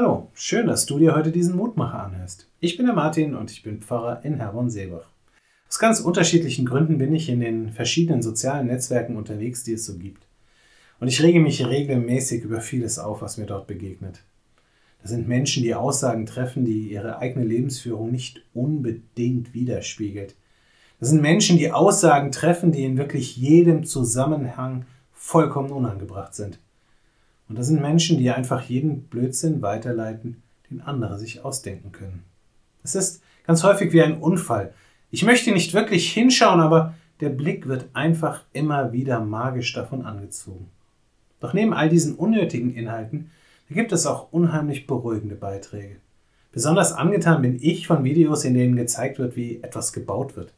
Hallo, schön, dass du dir heute diesen Mutmacher anhörst. Ich bin der Martin und ich bin Pfarrer in Herborn-Seebach. Aus ganz unterschiedlichen Gründen bin ich in den verschiedenen sozialen Netzwerken unterwegs, die es so gibt. Und ich rege mich regelmäßig über vieles auf, was mir dort begegnet. Das sind Menschen, die Aussagen treffen, die ihre eigene Lebensführung nicht unbedingt widerspiegelt. Das sind Menschen, die Aussagen treffen, die in wirklich jedem Zusammenhang vollkommen unangebracht sind. Und das sind Menschen, die einfach jeden Blödsinn weiterleiten, den andere sich ausdenken können. Es ist ganz häufig wie ein Unfall. Ich möchte nicht wirklich hinschauen, aber der Blick wird einfach immer wieder magisch davon angezogen. Doch neben all diesen unnötigen Inhalten gibt es auch unheimlich beruhigende Beiträge. Besonders angetan bin ich von Videos, in denen gezeigt wird, wie etwas gebaut wird.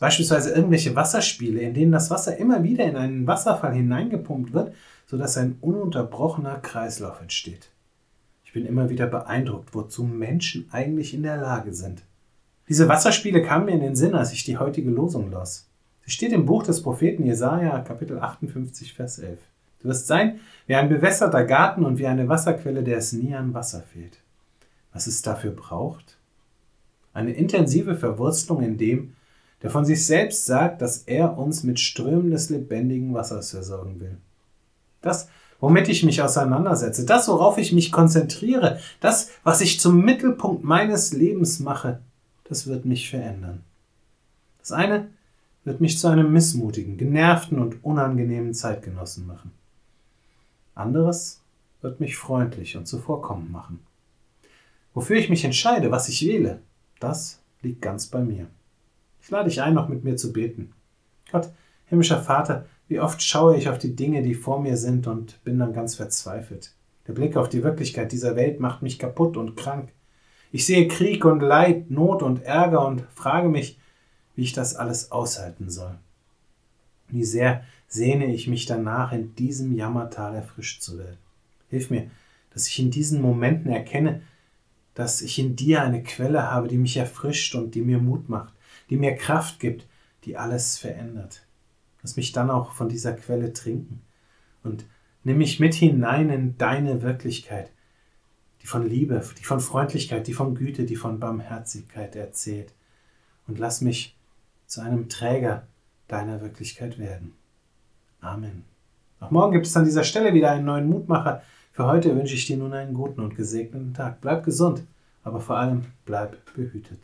Beispielsweise irgendwelche Wasserspiele, in denen das Wasser immer wieder in einen Wasserfall hineingepumpt wird, sodass ein ununterbrochener Kreislauf entsteht. Ich bin immer wieder beeindruckt, wozu Menschen eigentlich in der Lage sind. Diese Wasserspiele kamen mir in den Sinn, als ich die heutige Losung las. Sie steht im Buch des Propheten Jesaja, Kapitel 58, Vers 11. Du wirst sein wie ein bewässerter Garten und wie eine Wasserquelle, der es nie an Wasser fehlt. Was es dafür braucht? Eine intensive Verwurzelung in dem, der von sich selbst sagt, dass er uns mit Strömen des lebendigen Wassers versorgen will. Das, womit ich mich auseinandersetze, das, worauf ich mich konzentriere, das, was ich zum Mittelpunkt meines Lebens mache, das wird mich verändern. Das eine wird mich zu einem missmutigen, genervten und unangenehmen Zeitgenossen machen. Anderes wird mich freundlich und zuvorkommend machen. Wofür ich mich entscheide, was ich wähle, das liegt ganz bei mir. Ich lade dich ein, noch mit mir zu beten. Gott, himmlischer Vater, wie oft schaue ich auf die Dinge, die vor mir sind und bin dann ganz verzweifelt. Der Blick auf die Wirklichkeit dieser Welt macht mich kaputt und krank. Ich sehe Krieg und Leid, Not und Ärger und frage mich, wie ich das alles aushalten soll. Wie sehr sehne ich mich danach, in diesem Jammertal erfrischt zu werden. Hilf mir, dass ich in diesen Momenten erkenne, dass ich in dir eine Quelle habe, die mich erfrischt und die mir Mut macht, die mir Kraft gibt, die alles verändert. Lass mich dann auch von dieser Quelle trinken und nimm mich mit hinein in deine Wirklichkeit, die von Liebe, die von Freundlichkeit, die von Güte, die von Barmherzigkeit erzählt. Und lass mich zu einem Träger deiner Wirklichkeit werden. Amen. Auch morgen gibt es an dieser Stelle wieder einen neuen Mutmacher. Für heute wünsche ich dir nun einen guten und gesegneten Tag. Bleib gesund, aber vor allem bleib behütet.